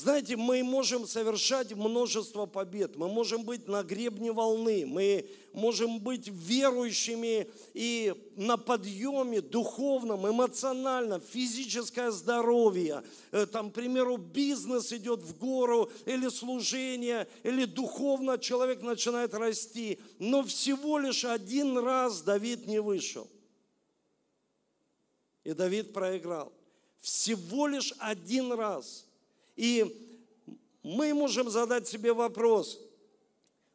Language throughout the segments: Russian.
Знаете, мы можем совершать множество побед, мы можем быть на гребне волны, мы можем быть верующими и на подъеме духовном, эмоциональном, физическое здоровье. Э, там, к примеру, бизнес идет в гору, или служение, или духовно человек начинает расти. Но всего лишь один раз Давид не вышел. И Давид проиграл. Всего лишь один раз – и мы можем задать себе вопрос,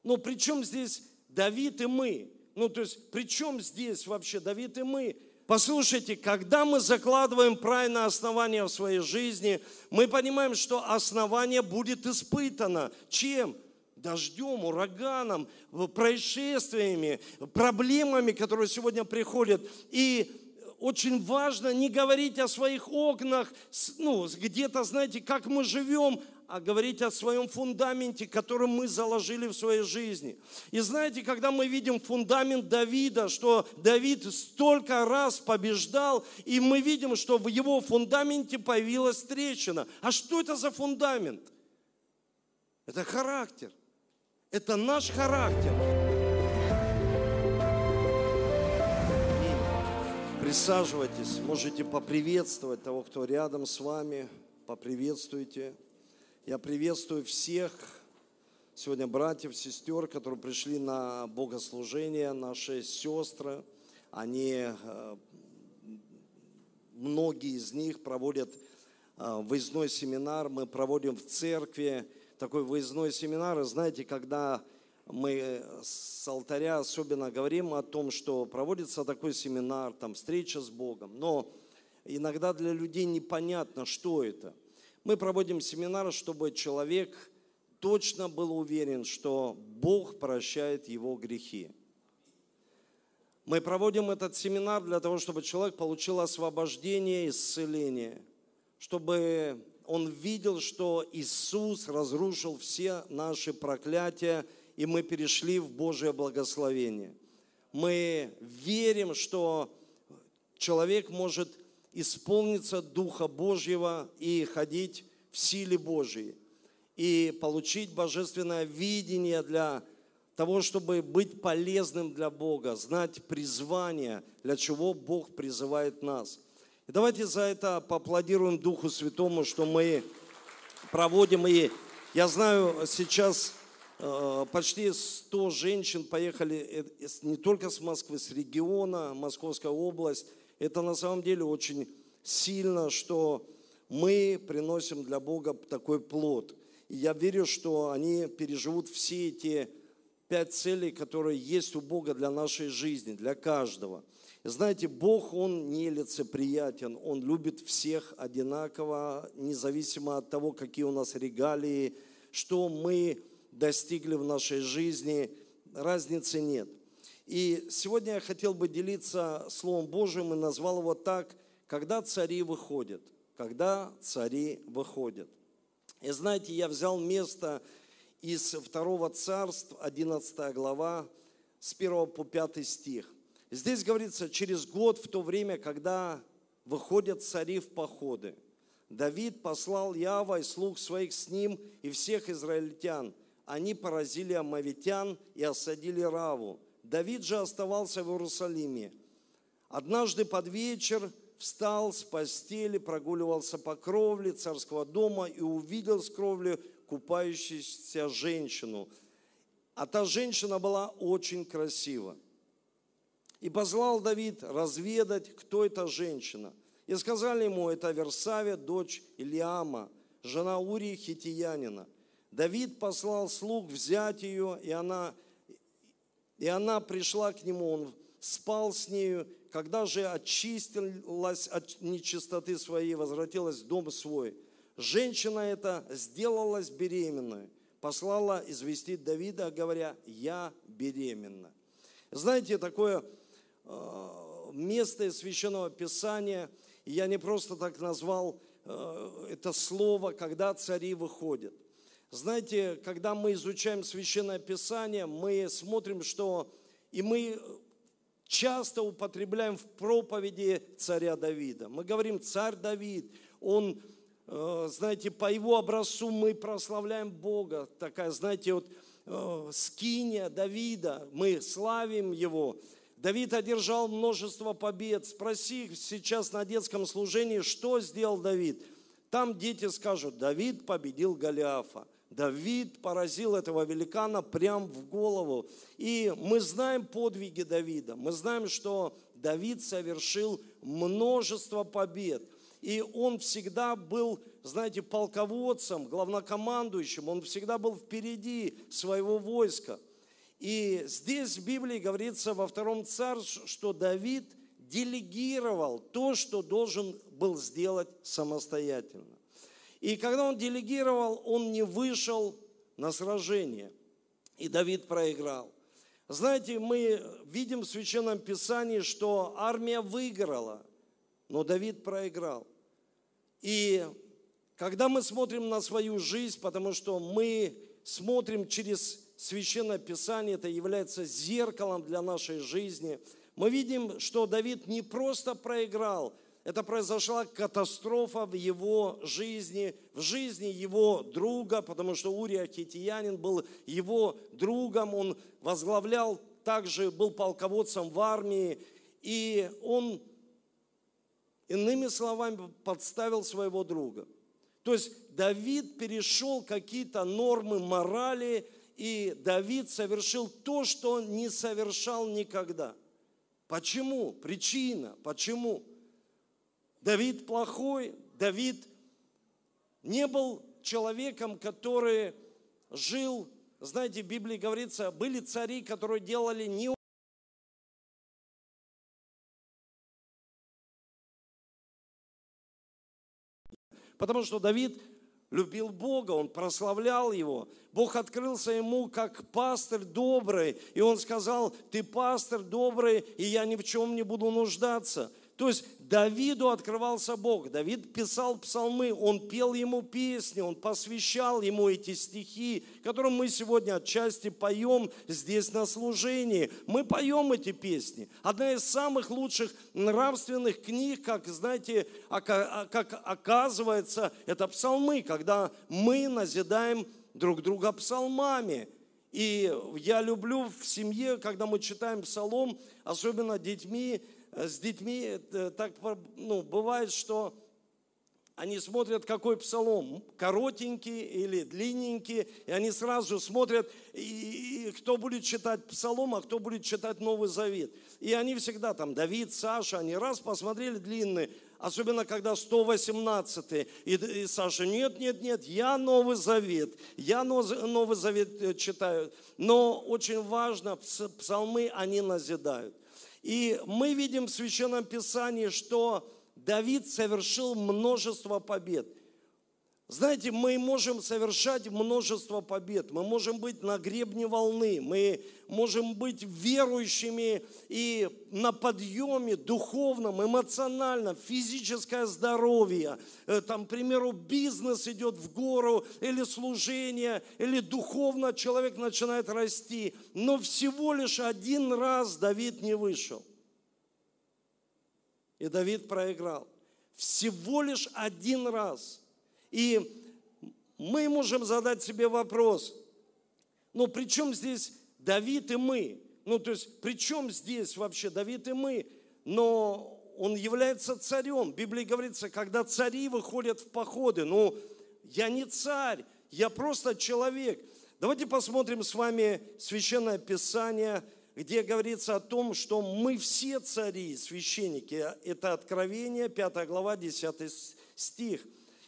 ну при чем здесь Давид и мы? Ну то есть при чем здесь вообще Давид и мы? Послушайте, когда мы закладываем правильное основание в своей жизни, мы понимаем, что основание будет испытано. Чем? Дождем, ураганом, происшествиями, проблемами, которые сегодня приходят. И очень важно не говорить о своих окнах, ну, где-то, знаете, как мы живем, а говорить о своем фундаменте, который мы заложили в своей жизни. И знаете, когда мы видим фундамент Давида, что Давид столько раз побеждал, и мы видим, что в его фундаменте появилась трещина. А что это за фундамент? Это характер. Это наш характер. Присаживайтесь, можете поприветствовать того, кто рядом с вами. Поприветствуйте. Я приветствую всех сегодня братьев, сестер, которые пришли на богослужение, наши сестры. Они, э, многие из них проводят э, выездной семинар. Мы проводим в церкви такой выездной семинар. И знаете, когда мы с алтаря особенно говорим о том, что проводится такой семинар, там встреча с Богом, но иногда для людей непонятно, что это. Мы проводим семинар, чтобы человек точно был уверен, что Бог прощает его грехи. Мы проводим этот семинар для того, чтобы человек получил освобождение, исцеление, чтобы он видел, что Иисус разрушил все наши проклятия и мы перешли в Божье благословение. Мы верим, что человек может исполниться Духа Божьего и ходить в силе Божьей, и получить божественное видение для того, чтобы быть полезным для Бога, знать призвание, для чего Бог призывает нас. И давайте за это поаплодируем Духу Святому, что мы проводим. И я знаю, сейчас почти 100 женщин поехали э, не только с Москвы, с региона, Московская область. Это на самом деле очень сильно, что мы приносим для Бога такой плод. И я верю, что они переживут все эти пять целей, которые есть у Бога для нашей жизни, для каждого. Знаете, Бог, Он не лицеприятен, Он любит всех одинаково, независимо от того, какие у нас регалии, что мы достигли в нашей жизни, разницы нет. И сегодня я хотел бы делиться Словом Божьим и назвал его так, когда цари выходят, когда цари выходят. И знаете, я взял место из второго царства, 11 глава, с 1 по 5 стих. Здесь говорится, через год, в то время, когда выходят цари в походы, Давид послал Ява и слуг своих с ним и всех израильтян – они поразили амавитян и осадили Раву. Давид же оставался в Иерусалиме. Однажды под вечер встал с постели, прогуливался по кровле царского дома и увидел с кровли купающуюся женщину. А та женщина была очень красива. И позвал Давид разведать, кто эта женщина. И сказали ему, это Версавия, дочь Илиама, жена Урии Хитиянина. Давид послал слуг взять ее, и она, и она пришла к нему, он спал с нею. Когда же очистилась от нечистоты своей, возвратилась в дом свой, женщина эта сделалась беременной, послала известить Давида, говоря, я беременна. Знаете, такое э, место из Священного Писания, я не просто так назвал э, это слово, когда цари выходят. Знаете, когда мы изучаем Священное Писание, мы смотрим, что и мы часто употребляем в проповеди царя Давида. Мы говорим, царь Давид, он э, знаете, по его образцу мы прославляем Бога. Такая, знаете, вот э, скиния Давида, мы славим его. Давид одержал множество побед. Спроси сейчас на детском служении, что сделал Давид. Там дети скажут, Давид победил Голиафа. Давид поразил этого великана прям в голову. И мы знаем подвиги Давида. Мы знаем, что Давид совершил множество побед. И он всегда был, знаете, полководцем, главнокомандующим. Он всегда был впереди своего войска. И здесь в Библии говорится во втором царстве, что Давид делегировал то, что должен был сделать самостоятельно. И когда он делегировал, он не вышел на сражение. И Давид проиграл. Знаете, мы видим в Священном Писании, что армия выиграла, но Давид проиграл. И когда мы смотрим на свою жизнь, потому что мы смотрим через Священное Писание, это является зеркалом для нашей жизни, мы видим, что Давид не просто проиграл – это произошла катастрофа в его жизни, в жизни его друга, потому что Урия Хитиянин был его другом, он возглавлял, также был полководцем в армии, и он, иными словами, подставил своего друга. То есть Давид перешел какие-то нормы морали, и Давид совершил то, что не совершал никогда. Почему? Причина. Почему? Давид плохой, Давид не был человеком, который жил, знаете, в Библии говорится, были цари, которые делали не Потому что Давид любил Бога, он прославлял Его. Бог открылся ему как пастырь добрый, и он сказал, ты пастырь добрый, и я ни в чем не буду нуждаться. То есть Давиду открывался Бог. Давид писал псалмы, он пел ему песни, он посвящал ему эти стихи, которые мы сегодня отчасти поем здесь на служении. Мы поем эти песни. Одна из самых лучших нравственных книг, как, знаете, а, как оказывается, это псалмы, когда мы назидаем друг друга псалмами. И я люблю в семье, когда мы читаем псалом, особенно детьми, с детьми так ну, бывает, что они смотрят, какой псалом, коротенький или длинненький, и они сразу смотрят, и, и кто будет читать псалом, а кто будет читать Новый Завет. И они всегда там, Давид, Саша, они раз посмотрели длинный, особенно когда 118 и, и Саша, нет, нет, нет, я Новый Завет, я Новый Завет э, читаю. Но очень важно, псалмы, они назидают. И мы видим в Священном Писании, что Давид совершил множество побед. Знаете, мы можем совершать множество побед, мы можем быть на гребне волны, мы можем быть верующими и на подъеме духовном, эмоциональном, физическое здоровье. Э, там, к примеру, бизнес идет в гору, или служение, или духовно человек начинает расти. Но всего лишь один раз Давид не вышел. И Давид проиграл. Всего лишь один раз – и мы можем задать себе вопрос, ну при чем здесь Давид и мы? Ну то есть при чем здесь вообще Давид и мы? Но он является царем. В Библии говорится, когда цари выходят в походы. Ну, я не царь, я просто человек. Давайте посмотрим с вами Священное Писание, где говорится о том, что мы все цари, священники. Это Откровение, 5 глава, 10 стих.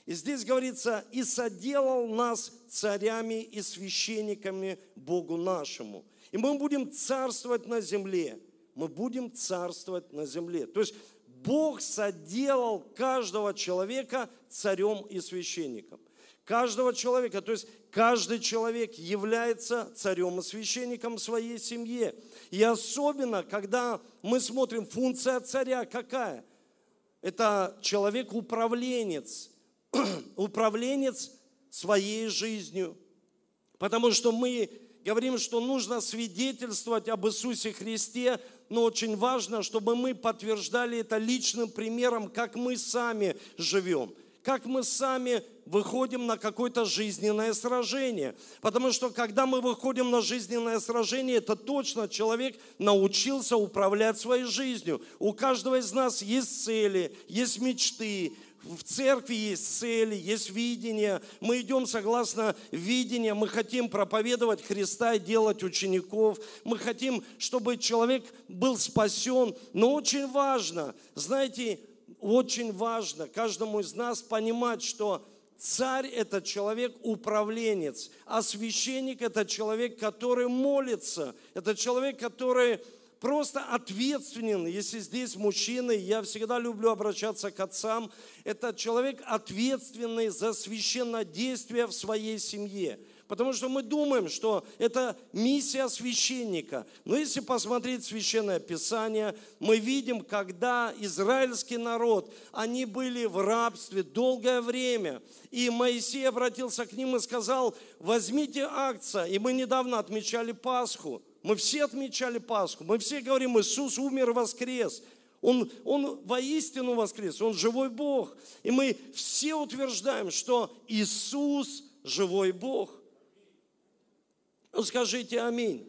И здесь говорится, и соделал нас царями и священниками Богу нашему. И мы будем царствовать на земле. Мы будем царствовать на земле. То есть Бог соделал каждого человека царем и священником. Каждого человека, то есть каждый человек является царем и священником своей семье. И особенно, когда мы смотрим, функция царя какая? Это человек-управленец, управленец своей жизнью. Потому что мы говорим, что нужно свидетельствовать об Иисусе Христе, но очень важно, чтобы мы подтверждали это личным примером, как мы сами живем. как мы сами выходим на какое-то жизненное сражение. Потому что когда мы выходим на жизненное сражение, это точно человек научился управлять своей жизнью. У каждого из нас есть цели, есть мечты, в церкви есть цели, есть видение. Мы идем согласно видению. Мы хотим проповедовать Христа и делать учеников. Мы хотим, чтобы человек был спасен. Но очень важно, знаете, очень важно каждому из нас понимать, что царь – это человек-управленец, а священник – это человек, который молится. Это человек, который просто ответственен, если здесь мужчины, я всегда люблю обращаться к отцам, это человек ответственный за священное действие в своей семье. Потому что мы думаем, что это миссия священника. Но если посмотреть Священное Писание, мы видим, когда израильский народ, они были в рабстве долгое время. И Моисей обратился к ним и сказал, возьмите акция. И мы недавно отмечали Пасху. Мы все отмечали Пасху. Мы все говорим, Иисус умер воскрес. Он, он воистину воскрес, Он живой Бог. И мы все утверждаем, что Иисус живой Бог. Ну, скажите аминь.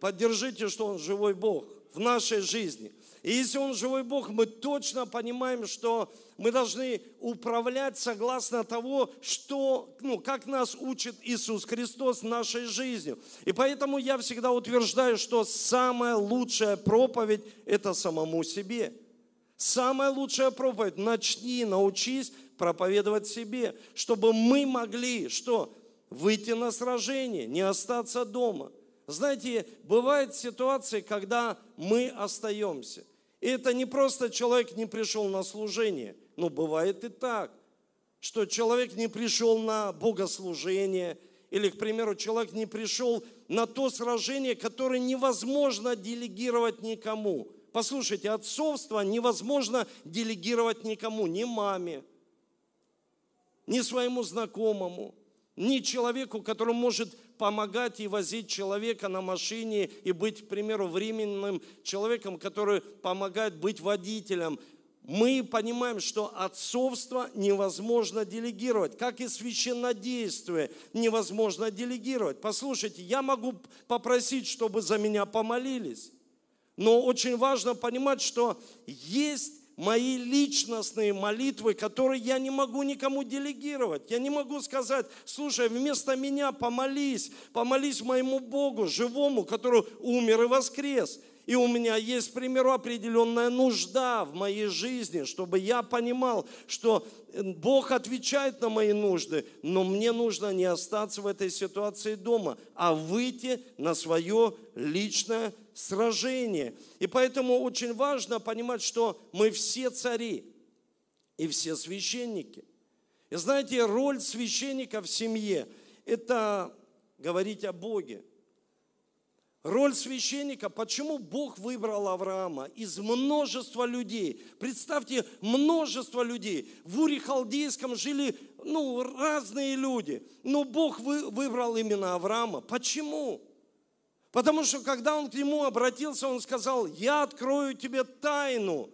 Поддержите, что Он живой Бог в нашей жизни. И если Он живой Бог, мы точно понимаем, что мы должны управлять согласно того, что, ну, как нас учит Иисус Христос нашей жизнью. И поэтому я всегда утверждаю, что самая лучшая проповедь – это самому себе. Самая лучшая проповедь – начни, научись проповедовать себе, чтобы мы могли что? Выйти на сражение, не остаться дома. Знаете, бывают ситуации, когда мы остаемся. И это не просто человек не пришел на служение – но бывает и так, что человек не пришел на богослужение, или, к примеру, человек не пришел на то сражение, которое невозможно делегировать никому. Послушайте, отцовство невозможно делегировать никому, ни маме, ни своему знакомому, ни человеку, который может помогать и возить человека на машине и быть, к примеру, временным человеком, который помогает быть водителем. Мы понимаем, что отцовство невозможно делегировать, как и священнодействие невозможно делегировать. Послушайте, я могу попросить, чтобы за меня помолились, но очень важно понимать, что есть мои личностные молитвы, которые я не могу никому делегировать. Я не могу сказать, слушай, вместо меня помолись, помолись моему Богу, живому, который умер и воскрес. И у меня есть, к примеру, определенная нужда в моей жизни, чтобы я понимал, что э, Бог отвечает на мои нужды, но мне нужно не остаться в этой ситуации дома, а выйти на свое личное сражение. И поэтому очень важно понимать, что мы все цари и все священники. И знаете, роль священника в семье – это говорить о Боге – Роль священника, почему Бог выбрал Авраама из множества людей. Представьте, множество людей. В Уре Халдейском жили ну, разные люди. Но Бог вы, выбрал именно Авраама. Почему? Потому что когда он к нему обратился, он сказал, я открою тебе тайну.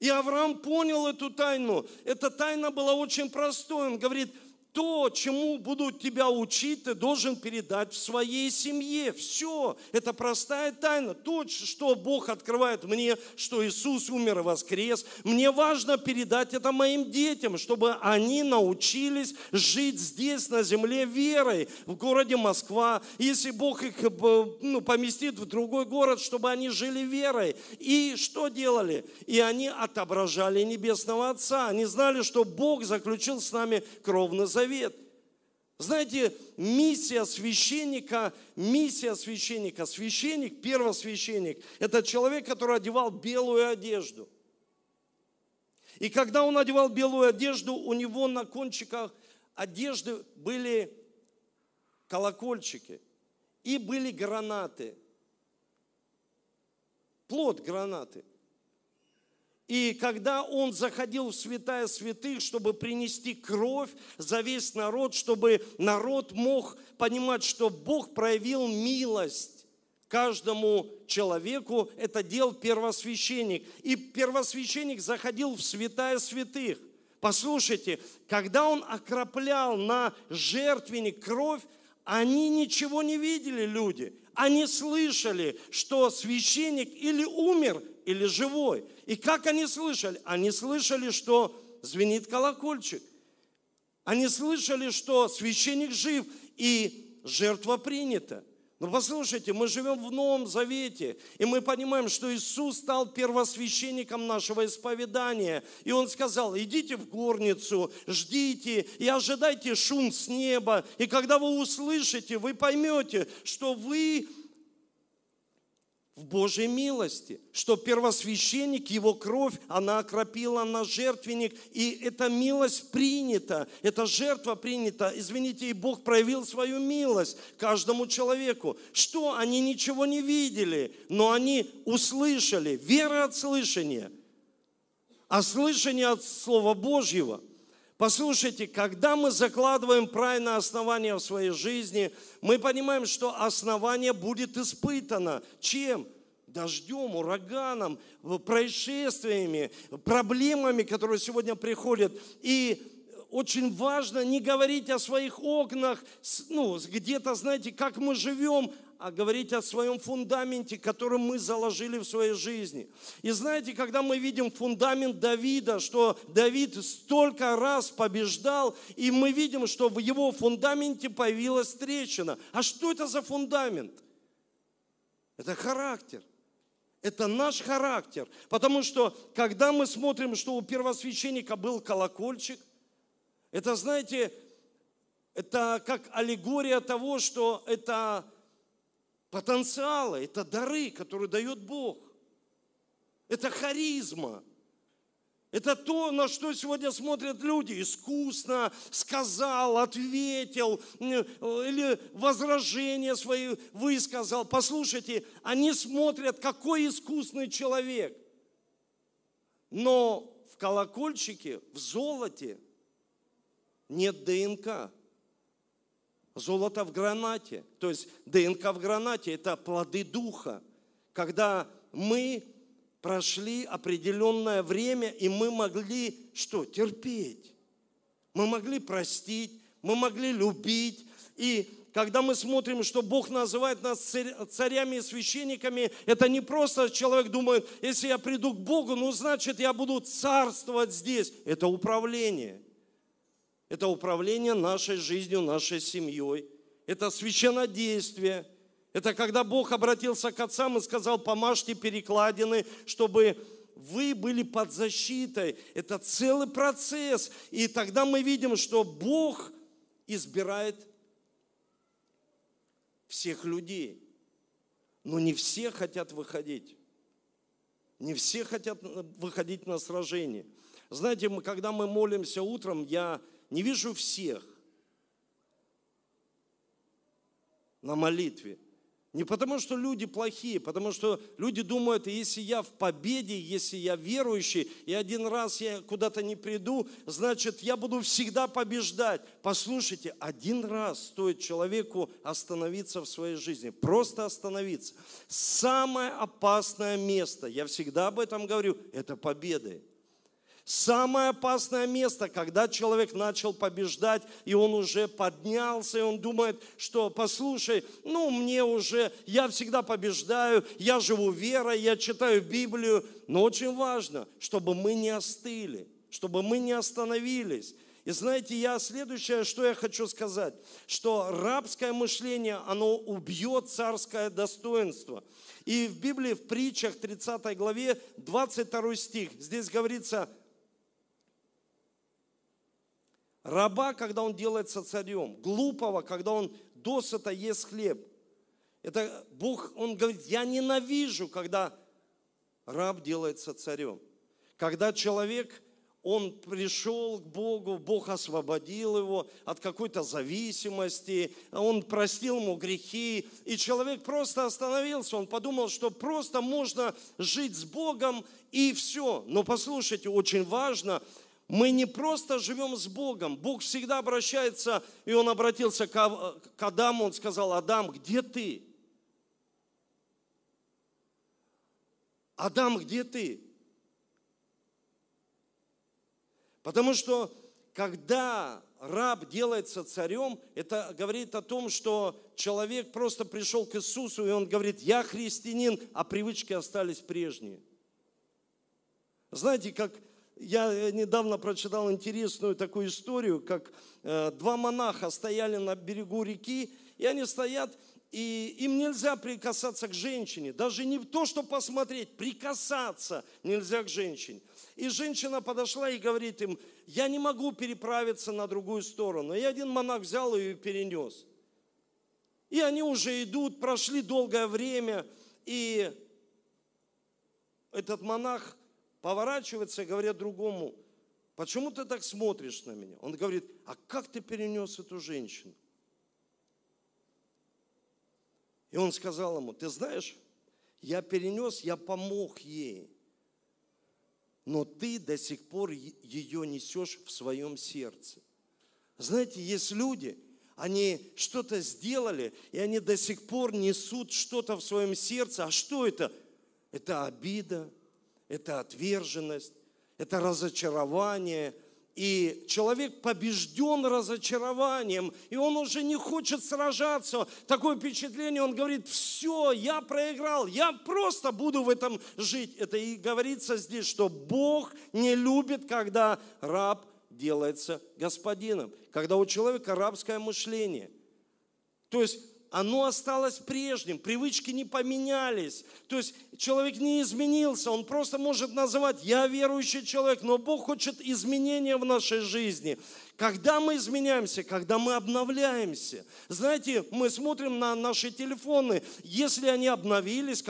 И Авраам понял эту тайну. Эта тайна была очень простой. Он говорит, то, чему будут тебя учить, ты должен передать в своей семье. Все. Это простая тайна. То, что Бог открывает мне, что Иисус умер и воскрес, мне важно передать это моим детям, чтобы они научились жить здесь, на земле, верой, в городе Москва. Если Бог их э, ну, поместит в другой город, чтобы они жили верой. И что делали? И они отображали Небесного Отца. Они знали, что Бог заключил с нами кровный завет завет. Знаете, миссия священника, миссия священника, священник, первосвященник, это человек, который одевал белую одежду. И когда он одевал белую одежду, у него на кончиках одежды были колокольчики и были гранаты. Плод гранаты – и когда он заходил в святая святых, чтобы принести кровь за весь народ, чтобы народ мог понимать, что Бог проявил милость каждому человеку, это делал первосвященник. И первосвященник заходил в святая святых. Послушайте, когда он окроплял на жертвенник кровь, они ничего не видели, люди. Они слышали, что священник или умер, или живой. И как они слышали? Они слышали, что звенит колокольчик. Они слышали, что священник жив и жертва принята. Но послушайте, мы живем в Новом Завете, и мы понимаем, что Иисус стал первосвященником нашего исповедания. И Он сказал, идите в горницу, ждите и ожидайте шум с неба. И когда вы услышите, вы поймете, что вы в Божьей милости, что первосвященник, его кровь, она окропила на жертвенник, и эта милость принята, эта жертва принята, извините, и Бог проявил свою милость каждому человеку. Что? Они ничего не видели, но они услышали, вера от слышания, а слышание от Слова Божьего – Послушайте, когда мы закладываем правильное основание в своей жизни, мы понимаем, что основание будет испытано. Чем? Дождем, ураганом, происшествиями, проблемами, которые сегодня приходят. И очень важно не говорить о своих окнах, ну, где-то, знаете, как мы живем, а говорить о своем фундаменте, который мы заложили в своей жизни. И знаете, когда мы видим фундамент Давида, что Давид столько раз побеждал, и мы видим, что в его фундаменте появилась трещина. А что это за фундамент? Это характер. Это наш характер. Потому что, когда мы смотрим, что у первосвященника был колокольчик, это, знаете, это как аллегория того, что это потенциала, это дары, которые дает Бог. Это харизма. Это то, на что сегодня смотрят люди. Искусно сказал, ответил, или возражение свои высказал. Послушайте, они смотрят, какой искусный человек. Но в колокольчике, в золоте нет ДНК. Золото в гранате, то есть ДНК в гранате – это плоды духа. Когда мы прошли определенное время, и мы могли что? Терпеть. Мы могли простить, мы могли любить. И когда мы смотрим, что Бог называет нас царями и священниками, это не просто человек думает, если я приду к Богу, ну значит я буду царствовать здесь. Это управление. Это управление нашей жизнью, нашей семьей. Это священнодействие. Это когда Бог обратился к отцам и сказал, помажьте перекладины, чтобы вы были под защитой. Это целый процесс. И тогда мы видим, что Бог избирает всех людей. Но не все хотят выходить. Не все хотят выходить на сражение. Знаете, мы, когда мы молимся утром, я не вижу всех на молитве. Не потому, что люди плохие, потому что люди думают, если я в победе, если я верующий, и один раз я куда-то не приду, значит, я буду всегда побеждать. Послушайте, один раз стоит человеку остановиться в своей жизни, просто остановиться. Самое опасное место, я всегда об этом говорю, это победы. Самое опасное место, когда человек начал побеждать, и он уже поднялся, и он думает, что, послушай, ну, мне уже, я всегда побеждаю, я живу верой, я читаю Библию, но очень важно, чтобы мы не остыли, чтобы мы не остановились. И знаете, я следующее, что я хочу сказать, что рабское мышление, оно убьет царское достоинство. И в Библии, в притчах 30 главе, 22 стих, здесь говорится, Раба, когда он делается царем, глупого, когда он досыта ест хлеб. Это Бог, он говорит, я ненавижу, когда раб делается царем. Когда человек, он пришел к Богу, Бог освободил его от какой-то зависимости, он простил ему грехи, и человек просто остановился, он подумал, что просто можно жить с Богом и все. Но послушайте, очень важно, мы не просто живем с Богом. Бог всегда обращается, и Он обратился к Адаму, Он сказал, Адам, где ты? Адам, где ты? Потому что когда раб делается царем, это говорит о том, что человек просто пришел к Иисусу, и он говорит, я христианин, а привычки остались прежние. Знаете, как я недавно прочитал интересную такую историю, как э, два монаха стояли на берегу реки, и они стоят, и им нельзя прикасаться к женщине, даже не то, что посмотреть, прикасаться нельзя к женщине. И женщина подошла и говорит им, я не могу переправиться на другую сторону. И один монах взял ее и перенес. И они уже идут, прошли долгое время, и этот монах поворачивается и говорит другому, почему ты так смотришь на меня? Он говорит, а как ты перенес эту женщину? И он сказал ему, ты знаешь, я перенес, я помог ей, но ты до сих пор ее несешь в своем сердце. Знаете, есть люди, они что-то сделали, и они до сих пор несут что-то в своем сердце. А что это? Это обида, это отверженность, это разочарование – и человек побежден разочарованием, и он уже не хочет сражаться. Такое впечатление, он говорит, все, я проиграл, я просто буду в этом жить. Это и говорится здесь, что Бог не любит, когда раб делается господином, когда у человека рабское мышление. То есть оно осталось прежним, привычки не поменялись. То есть человек не изменился, он просто может называть «я верующий человек», но Бог хочет изменения в нашей жизни. Когда мы изменяемся, когда мы обновляемся. Знаете, мы смотрим на наши телефоны, если они обновились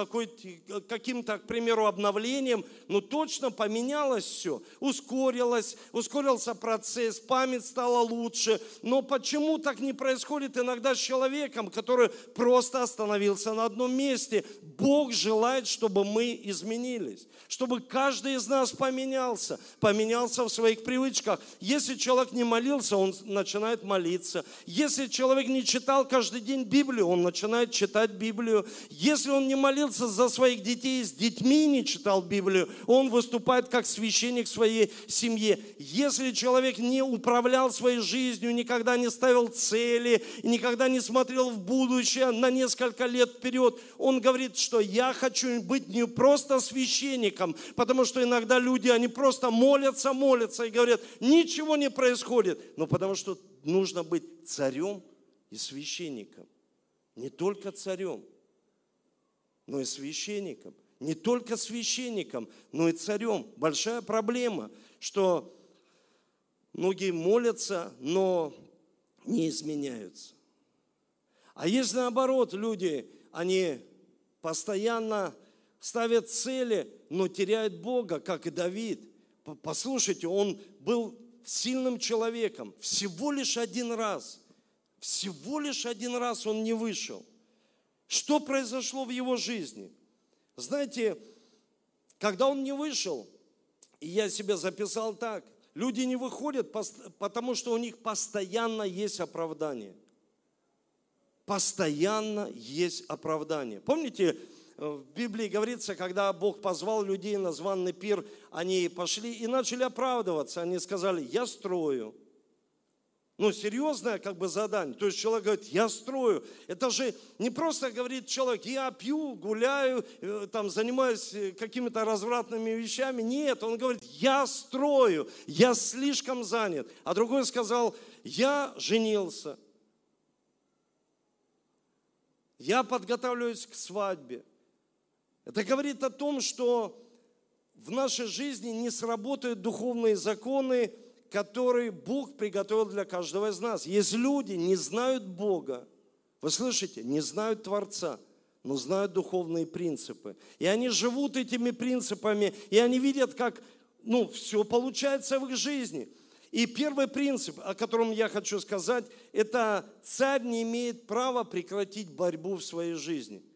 каким-то, к примеру, обновлением, ну точно поменялось все, ускорилось, ускорился процесс, память стала лучше. Но почему так не происходит иногда с человеком, который просто остановился на одном месте? Бог желает, чтобы мы изменились, чтобы каждый из нас поменялся, поменялся в своих привычках. Если человек не молился, он начинает молиться. Если человек не читал каждый день Библию, он начинает читать Библию. Если он не молился за своих детей, с детьми не читал Библию, он выступает как священник своей семье. Если человек не управлял своей жизнью, никогда не ставил цели, никогда не смотрел в будущее на несколько лет вперед, он говорит, что я хочу быть не просто священником, потому что иногда люди, они просто молятся, молятся и говорят, ничего не происходит происходит? Ну, потому что нужно быть царем и священником. Не только царем, но и священником. Не только священником, но и царем. Большая проблема, что многие молятся, но не изменяются. А есть наоборот, люди, они постоянно ставят цели, но теряют Бога, как и Давид. Послушайте, он был сильным человеком. Всего лишь один раз. Всего лишь один раз он не вышел. Что произошло в его жизни? Знаете, когда он не вышел, и я себе записал так, люди не выходят, потому что у них постоянно есть оправдание. Постоянно есть оправдание. Помните, в Библии говорится, когда Бог позвал людей на званный пир, они пошли и начали оправдываться. Они сказали, я строю. Ну, серьезное как бы задание. То есть человек говорит, я строю. Это же не просто говорит человек, я пью, гуляю, э, там, занимаюсь э, какими-то развратными вещами. Нет, он говорит, я строю, я слишком занят. А другой сказал, я женился. Я подготавливаюсь к свадьбе. Это говорит о том, что в нашей жизни не сработают духовные законы, которые Бог приготовил для каждого из нас. Есть люди, не знают Бога, вы слышите, не знают Творца, но знают духовные принципы. И они живут этими принципами, и они видят, как ну, все получается в их жизни. И первый принцип, о котором я хочу сказать, это царь не имеет права прекратить борьбу в своей жизни –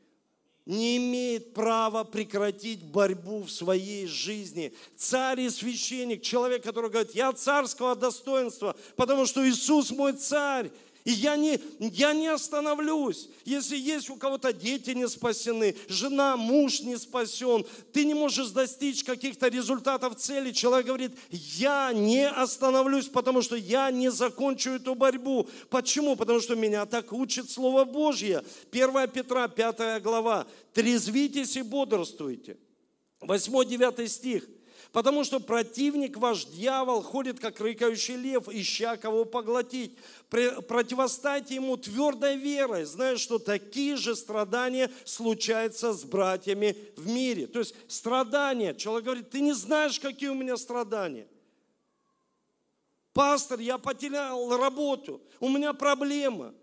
не имеет права прекратить борьбу в своей жизни. Царь и священник, человек, который говорит, я царского достоинства, потому что Иисус мой царь. И я не, я не остановлюсь. Если есть у кого-то дети не спасены, жена, муж не спасен, ты не можешь достичь каких-то результатов цели, человек говорит, я не остановлюсь, потому что я не закончу эту борьбу. Почему? Потому что меня так учит Слово Божье. 1 Петра, 5 глава. Трезвитесь и бодрствуйте. 8-9 стих. Потому что противник ваш, дьявол, ходит, как рыкающий лев, ища кого поглотить. Противостайте ему твердой верой, зная, что такие же страдания случаются с братьями в мире. То есть страдания. Человек говорит, ты не знаешь, какие у меня страдания. Пастор, я потерял работу, у меня проблема.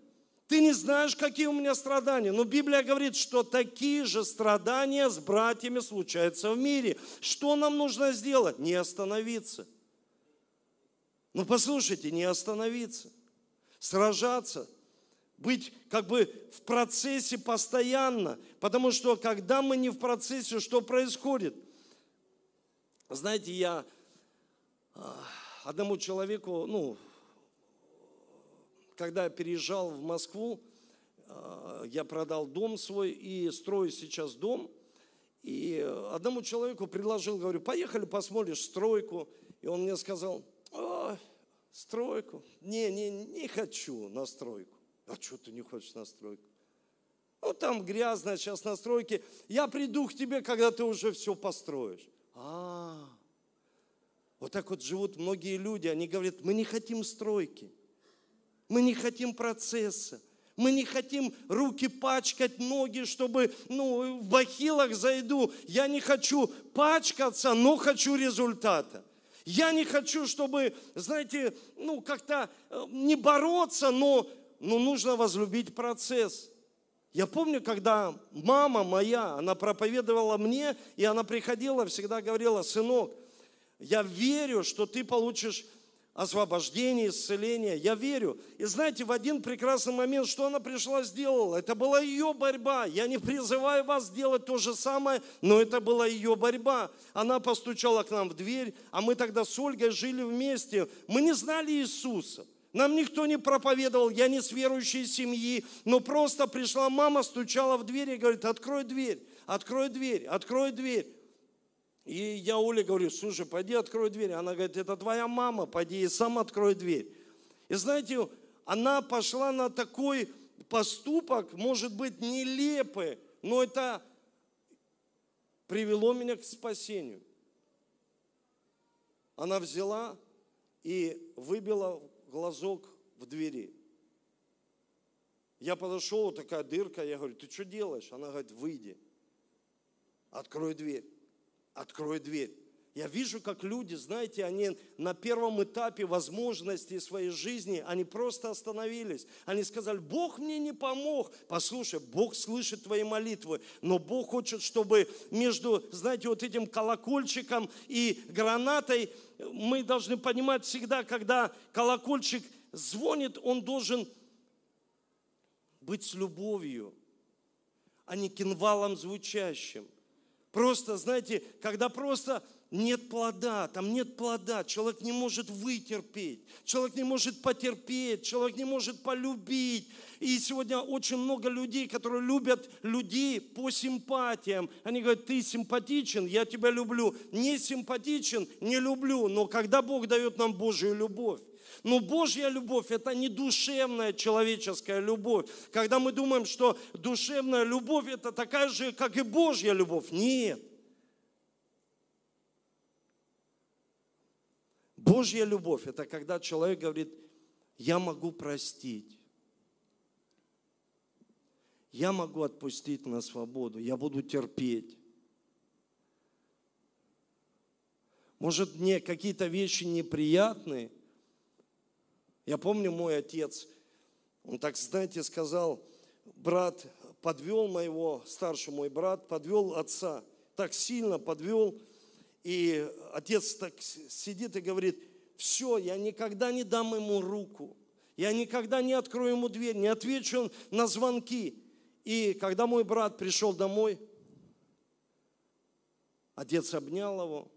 Ты не знаешь, какие у меня страдания. Но Библия говорит, что такие же страдания с братьями случаются в мире. Что нам нужно сделать? Не остановиться. Ну послушайте, не остановиться. Сражаться. Быть как бы в процессе постоянно. Потому что когда мы не в процессе, что происходит? Знаете, я а, одному человеку, ну, когда я переезжал в Москву, э, я продал дом свой и строю сейчас дом. И одному человеку предложил, говорю, поехали посмотришь стройку. И он мне сказал, стройку? Не, не, не хочу на стройку. А что ты не хочешь на стройку? Ну, там грязно сейчас на стройке. Я приду к тебе, когда ты уже все построишь. А, вот так вот живут многие люди. Они говорят, мы не хотим стройки. Мы не хотим процесса. Мы не хотим руки пачкать, ноги, чтобы, ну, в бахилах зайду. Я не хочу пачкаться, но хочу результата. Я не хочу, чтобы, знаете, ну, как-то э, не бороться, но, но нужно возлюбить процесс. Я помню, когда мама моя, она проповедовала мне, и она приходила, всегда говорила, сынок, я верю, что ты получишь освобождение, исцеление. Я верю. И знаете, в один прекрасный момент, что она пришла, сделала? Это была ее борьба. Я не призываю вас делать то же самое, но это была ее борьба. Она постучала к нам в дверь, а мы тогда с Ольгой жили вместе. Мы не знали Иисуса. Нам никто не проповедовал, я не с верующей семьи, но просто пришла мама, стучала в дверь и говорит, открой дверь, открой дверь, открой дверь. И я Оле говорю, слушай, пойди открой дверь. Она говорит, это твоя мама, пойди и сам открой дверь. И знаете, она пошла на такой поступок, может быть, нелепый, но это привело меня к спасению. Она взяла и выбила глазок в двери. Я подошел, такая дырка, я говорю, ты что делаешь? Она говорит, выйди, открой дверь открой дверь. Я вижу, как люди, знаете, они на первом этапе возможностей своей жизни, они просто остановились. Они сказали, Бог мне не помог. Послушай, Бог слышит твои молитвы, но Бог хочет, чтобы между, знаете, вот этим колокольчиком и гранатой, мы должны понимать всегда, когда колокольчик звонит, он должен быть с любовью, а не кинвалом звучащим. Просто, знаете, когда просто нет плода, там нет плода, человек не может вытерпеть, человек не может потерпеть, человек не может полюбить. И сегодня очень много людей, которые любят людей по симпатиям. Они говорят, ты симпатичен, я тебя люблю. Не симпатичен, не люблю. Но когда Бог дает нам Божью любовь, но Божья любовь – это не душевная человеческая любовь. Когда мы думаем, что душевная любовь – это такая же, как и Божья любовь. Нет. Божья любовь – это когда человек говорит, я могу простить. Я могу отпустить на свободу, я буду терпеть. Может, мне какие-то вещи неприятные, я помню, мой отец, он так, знаете, сказал, брат подвел моего, старший мой брат, подвел отца, так сильно подвел, и отец так сидит и говорит, все, я никогда не дам ему руку, я никогда не открою ему дверь, не отвечу на звонки. И когда мой брат пришел домой, отец обнял его,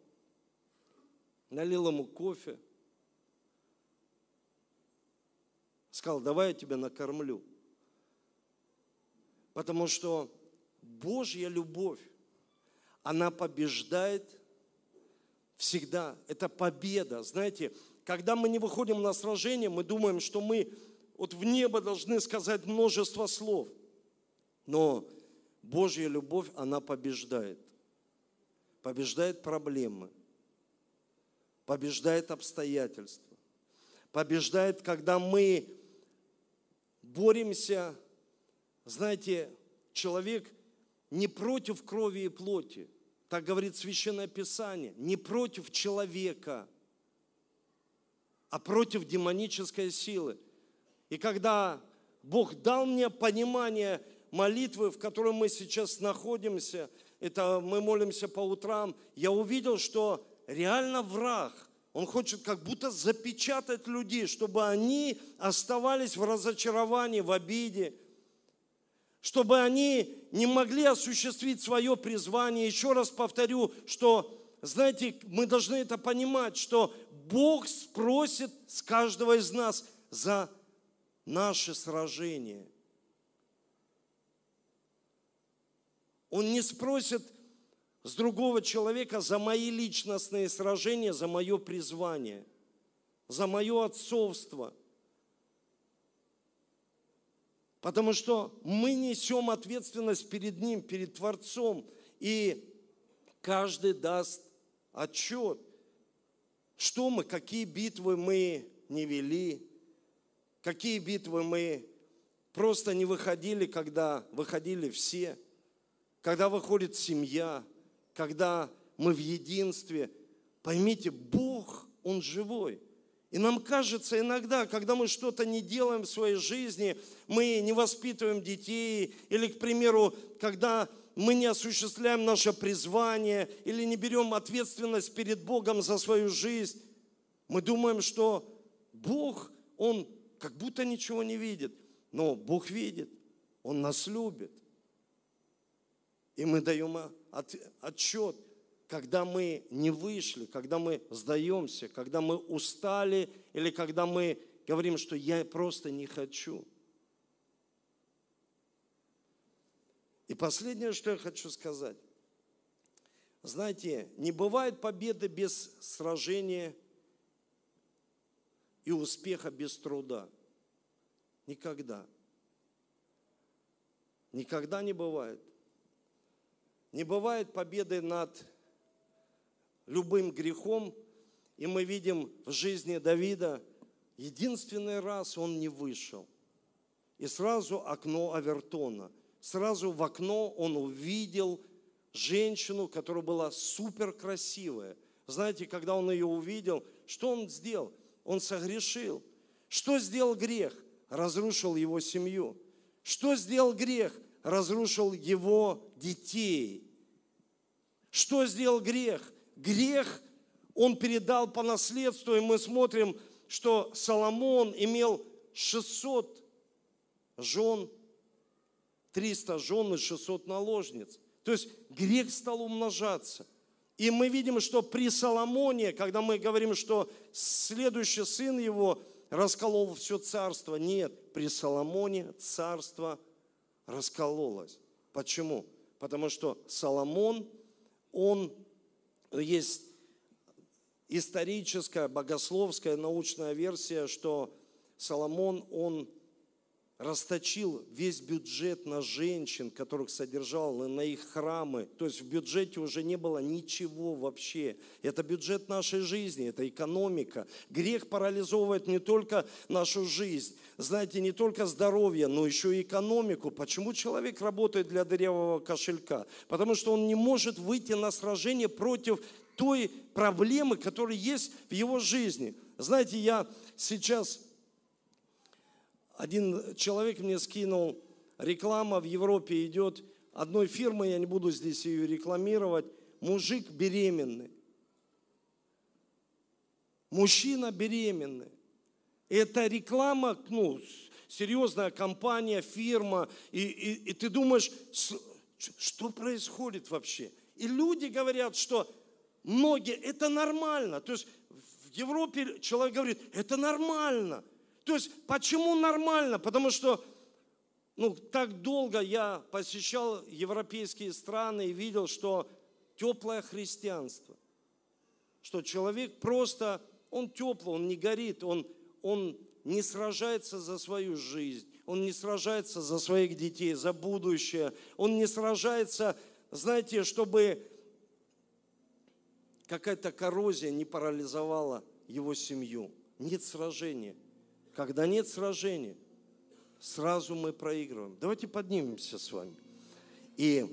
налил ему кофе – Сказал, давай я тебя накормлю. Потому что Божья любовь, она побеждает всегда. Это победа. Знаете, когда мы не выходим на сражение, мы думаем, что мы вот в небо должны сказать множество слов. Но Божья любовь, она побеждает. Побеждает проблемы. Побеждает обстоятельства. Побеждает, когда мы боремся, знаете, человек не против крови и плоти, так говорит Священное Писание, не против человека, а против демонической силы. И когда Бог дал мне понимание молитвы, в которой мы сейчас находимся, это мы молимся по утрам, я увидел, что реально враг, он хочет как будто запечатать людей, чтобы они оставались в разочаровании, в обиде, чтобы они не могли осуществить свое призвание. Еще раз повторю, что, знаете, мы должны это понимать, что Бог спросит с каждого из нас за наше сражение. Он не спросит с другого человека за мои личностные сражения, за мое призвание, за мое отцовство. Потому что мы несем ответственность перед Ним, перед Творцом, и каждый даст отчет, что мы, какие битвы мы не вели, какие битвы мы просто не выходили, когда выходили все – когда выходит семья, когда мы в единстве. Поймите, Бог, Он живой. И нам кажется иногда, когда мы что-то не делаем в своей жизни, мы не воспитываем детей, или, к примеру, когда мы не осуществляем наше призвание, или не берем ответственность перед Богом за свою жизнь, мы думаем, что Бог, Он как будто ничего не видит. Но Бог видит, Он нас любит. И мы даем отчет, когда мы не вышли, когда мы сдаемся, когда мы устали или когда мы говорим, что я просто не хочу. И последнее, что я хочу сказать. Знаете, не бывает победы без сражения и успеха без труда. Никогда. Никогда не бывает. Не бывает победы над любым грехом, и мы видим в жизни Давида, единственный раз он не вышел. И сразу окно Авертона. Сразу в окно он увидел женщину, которая была супер красивая. Знаете, когда он ее увидел, что он сделал? Он согрешил. Что сделал грех? Разрушил его семью. Что сделал грех? Разрушил его детей. Что сделал грех? Грех он передал по наследству, и мы смотрим, что Соломон имел 600 жен, 300 жен и 600 наложниц. То есть грех стал умножаться. И мы видим, что при Соломоне, когда мы говорим, что следующий сын его расколол все царство, нет, при Соломоне царство – раскололась. Почему? Потому что Соломон, он есть историческая, богословская, научная версия, что Соломон, он расточил весь бюджет на женщин, которых содержал, на их храмы. То есть в бюджете уже не было ничего вообще. Это бюджет нашей жизни, это экономика. Грех парализовывает не только нашу жизнь, знаете, не только здоровье, но еще и экономику. Почему человек работает для дырявого кошелька? Потому что он не может выйти на сражение против той проблемы, которая есть в его жизни. Знаете, я сейчас один человек мне скинул, реклама в Европе идет одной фирмы, я не буду здесь ее рекламировать, мужик беременный. Мужчина беременный. Это реклама, ну, серьезная компания, фирма, и, и, и ты думаешь, что происходит вообще? И люди говорят, что многие, это нормально. То есть в Европе человек говорит, это нормально. То есть, почему нормально? Потому что ну, так долго я посещал европейские страны и видел, что теплое христианство, что человек просто, он теплый, он не горит, он, он не сражается за свою жизнь, он не сражается за своих детей, за будущее, он не сражается, знаете, чтобы какая-то коррозия не парализовала его семью. Нет сражения. Когда нет сражения, сразу мы проигрываем. Давайте поднимемся с вами. И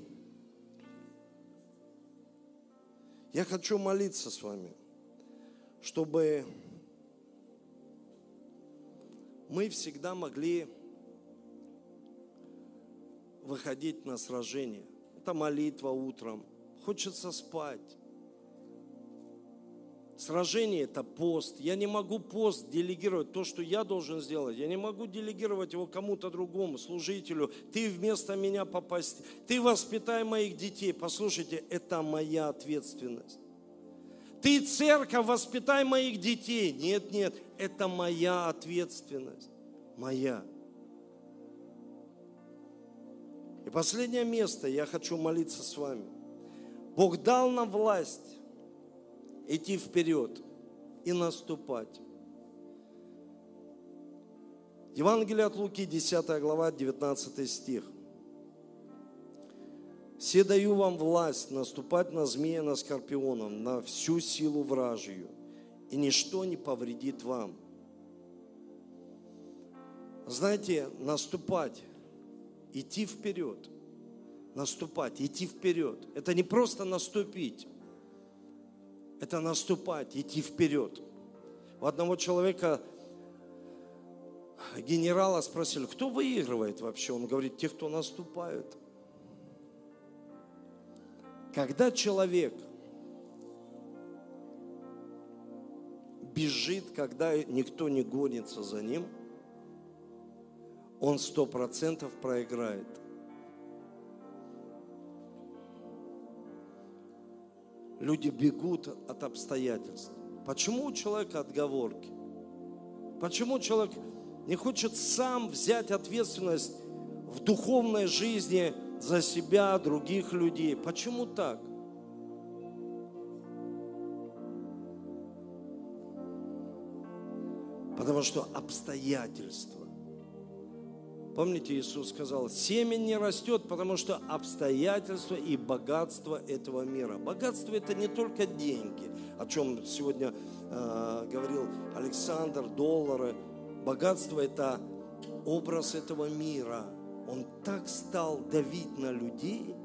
я хочу молиться с вами, чтобы мы всегда могли выходить на сражение. Это молитва утром. Хочется спать. Сражение – это пост. Я не могу пост делегировать, то, что я должен сделать. Я не могу делегировать его кому-то другому, служителю. Ты вместо меня попасть. Ты воспитай моих детей. Послушайте, это моя ответственность. Ты, церковь, воспитай моих детей. Нет, нет, это моя ответственность. Моя. И последнее место, я хочу молиться с вами. Бог дал нам власть идти вперед и наступать. Евангелие от Луки, 10 глава, 19 стих. «Все даю вам власть наступать на змея, на скорпионов, на всю силу вражью, и ничто не повредит вам». Знаете, наступать, идти вперед, наступать, идти вперед. Это не просто наступить, это наступать, идти вперед. У одного человека генерала спросили, кто выигрывает вообще? Он говорит, те, кто наступают. Когда человек бежит, когда никто не гонится за ним, он сто процентов проиграет – люди бегут от обстоятельств. Почему у человека отговорки? Почему человек не хочет сам взять ответственность в духовной жизни за себя, других людей? Почему так? Потому что обстоятельства Помните, Иисус сказал, семя не растет, потому что обстоятельства и богатство этого мира. Богатство это не только деньги, о чем сегодня э, говорил Александр, доллары. Богатство это образ этого мира. Он так стал давить на людей,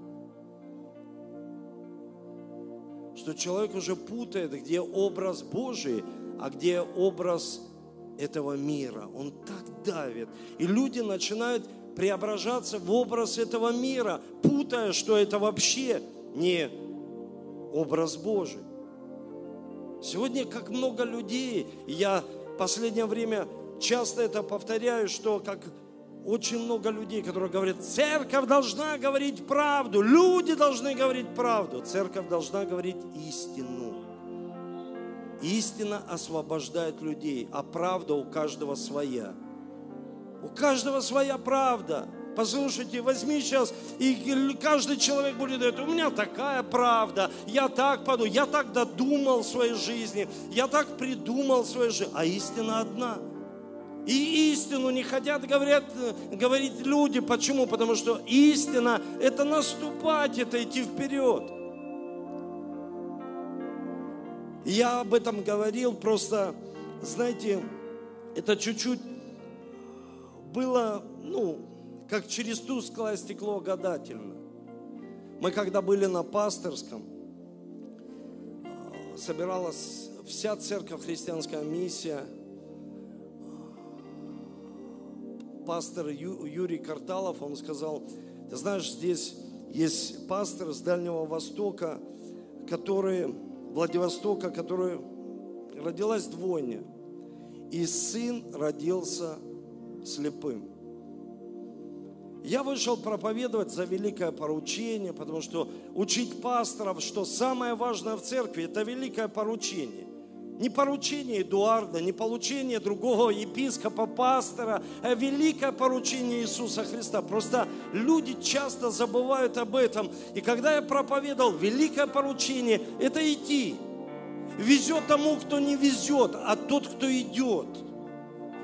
что человек уже путает, где образ Божий, а где образ этого мира. Он так давит. И люди начинают преображаться в образ этого мира, путая, что это вообще не образ Божий. Сегодня как много людей, я в последнее время часто это повторяю, что как очень много людей, которые говорят, церковь должна говорить правду, люди должны говорить правду, церковь должна говорить истину. Истина освобождает людей, а правда у каждого своя. У каждого своя правда. Послушайте, возьми сейчас, и каждый человек будет говорить, у меня такая правда, я так подумал, я так додумал в своей жизни, я так придумал в своей жизни, а истина одна. И истину не хотят говорят, говорить люди. Почему? Потому что истина – это наступать, это идти вперед. Я об этом говорил, просто, знаете, это чуть-чуть было, ну, как через тусклое стекло гадательно. Мы когда были на пасторском, собиралась вся церковь, христианская миссия, пастор Ю, Юрий Карталов, он сказал, ты знаешь, здесь есть пастор с Дальнего Востока, который Владивостока, которая родилась двойня. И сын родился слепым. Я вышел проповедовать за великое поручение, потому что учить пасторов, что самое важное в церкви, это великое поручение. Не поручение Эдуарда, не получение другого епископа, пастора, а великое поручение Иисуса Христа. Просто люди часто забывают об этом. И когда я проповедовал, великое поручение – это идти. Везет тому, кто не везет, а тот, кто идет.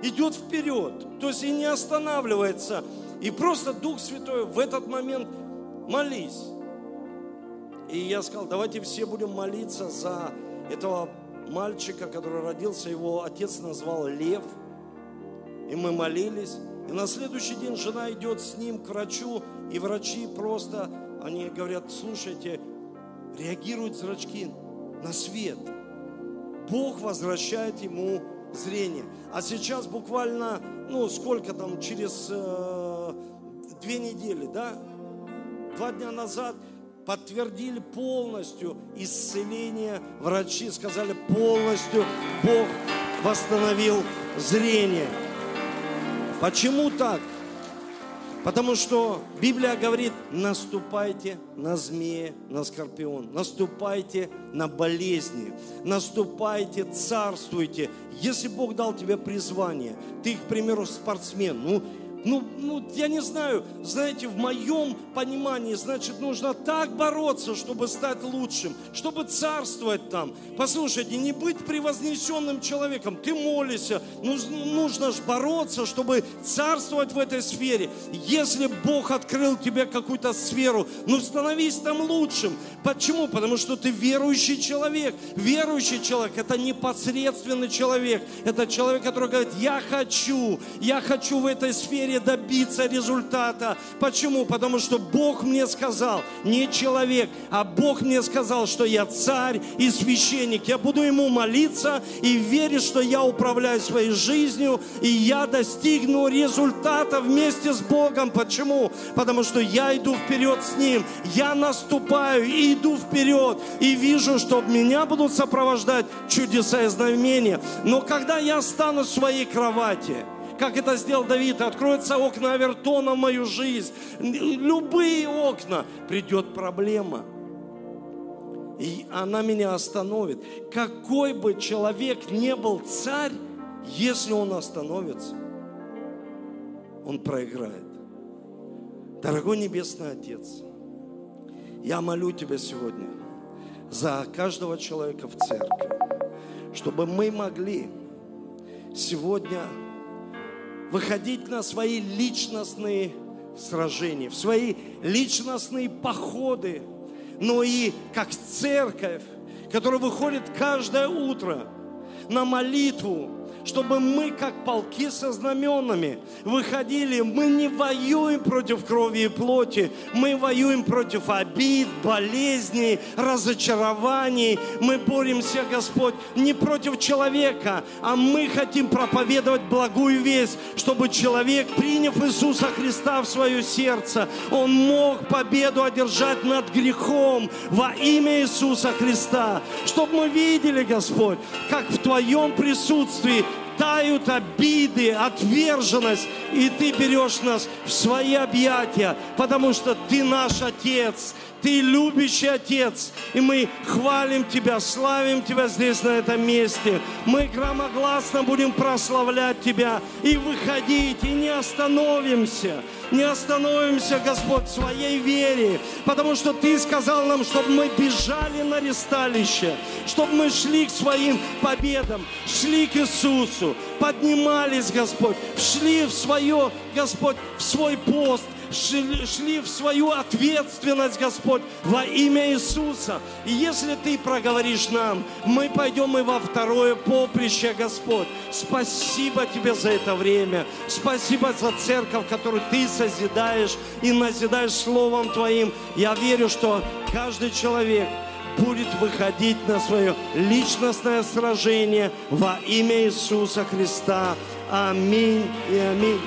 Идет вперед, то есть и не останавливается. И просто Дух Святой в этот момент молись. И я сказал, давайте все будем молиться за этого мальчика, который родился, его отец назвал Лев. И мы молились. И на следующий день жена идет с ним к врачу, и врачи просто, они говорят, слушайте, реагируют зрачки на свет. Бог возвращает ему зрение. А сейчас буквально, ну, сколько там, через э, две недели, да, два дня назад подтвердили полностью исцеление. Врачи сказали полностью, Бог восстановил зрение. Почему так? Потому что Библия говорит, наступайте на змеи, на скорпион, наступайте на болезни, наступайте, царствуйте. Если Бог дал тебе призвание, ты, к примеру, спортсмен, ну, ну, ну, я не знаю, знаете, в моем понимании, значит, нужно так бороться, чтобы стать лучшим, чтобы царствовать там. Послушайте, не быть превознесенным человеком. Ты молишься, нужно, нужно же бороться, чтобы царствовать в этой сфере. Если Бог открыл тебе какую-то сферу, ну, становись там лучшим. Почему? Потому что ты верующий человек. Верующий человек – это непосредственный человек. Это человек, который говорит, я хочу, я хочу в этой сфере сфере добиться результата. Почему? Потому что Бог мне сказал, не человек, а Бог мне сказал, что я царь и священник. Я буду Ему молиться и верить, что я управляю своей жизнью, и я достигну результата вместе с Богом. Почему? Потому что я иду вперед с Ним, я наступаю иду вперед, и вижу, что меня будут сопровождать чудеса и знамения. Но когда я стану в своей кровати, как это сделал Давид, откроются окна Авертона в мою жизнь, любые окна, придет проблема. И она меня остановит. Какой бы человек не был царь, если он остановится, он проиграет. Дорогой Небесный Отец, я молю Тебя сегодня за каждого человека в церкви, чтобы мы могли сегодня выходить на свои личностные сражения, в свои личностные походы, но и как церковь, которая выходит каждое утро на молитву, чтобы мы, как полки со знаменами, выходили. Мы не воюем против крови и плоти, мы воюем против обид, болезней, разочарований. Мы боремся, Господь, не против человека, а мы хотим проповедовать благую весть, чтобы человек, приняв Иисуса Христа в свое сердце, он мог победу одержать над грехом во имя Иисуса Христа. Чтобы мы видели, Господь, как в Твоем присутствии тают обиды, отверженность, и Ты берешь нас в свои объятия, потому что Ты наш Отец, Ты любящий Отец, и мы хвалим Тебя, славим Тебя здесь, на этом месте. Мы громогласно будем прославлять Тебя и выходить, и не остановимся, не остановимся, Господь, в своей вере, потому что Ты сказал нам, чтобы мы бежали на ресталище, чтобы мы шли к своим победам, шли к Иисусу, поднимались, Господь, шли в свое, Господь, в свой пост, шли, шли в свою ответственность, Господь, во имя Иисуса. И если Ты проговоришь нам, мы пойдем и во второе поприще, Господь. Спасибо Тебе за это время. Спасибо за церковь, которую Ты созидаешь и назидаешь Словом Твоим. Я верю, что каждый человек будет выходить на свое личностное сражение во имя Иисуса Христа. Аминь и аминь.